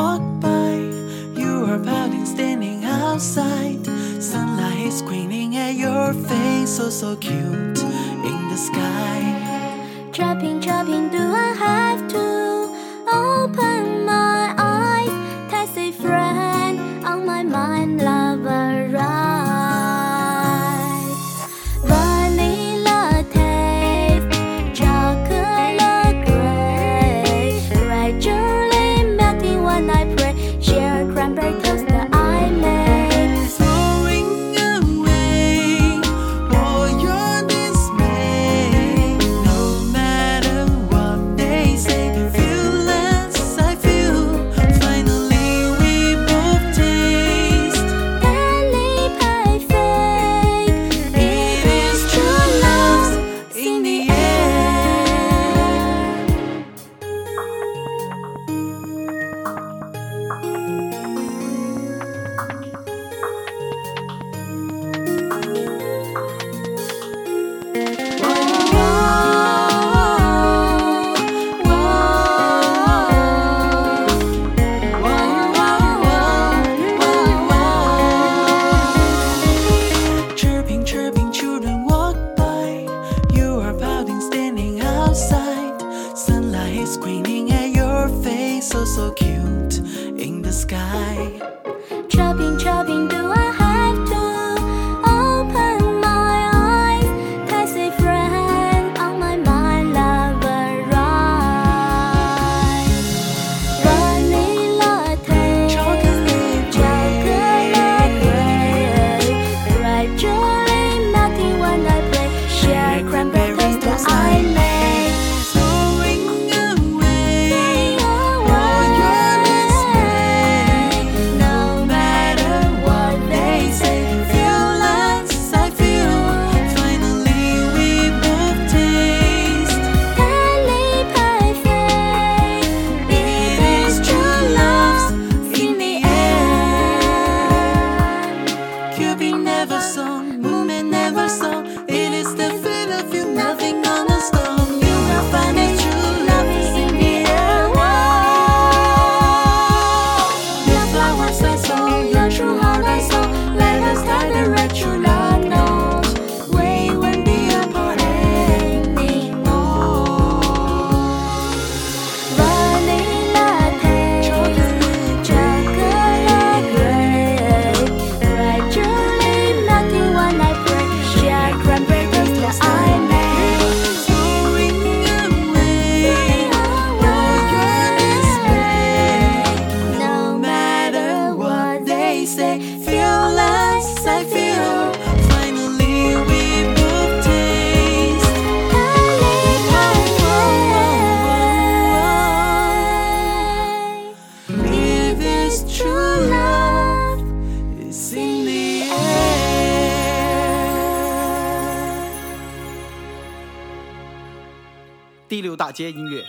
walk by. You are pouting, standing outside. Sunlight is screening at your face, oh so cute in the sky. Dropping, dropping, do I have to open my eyes? Taxi friend on my mind, lover, Vanilla tape, chocolate gray, right? outside, sunlight is green. i feel finally we booked air 大街音乐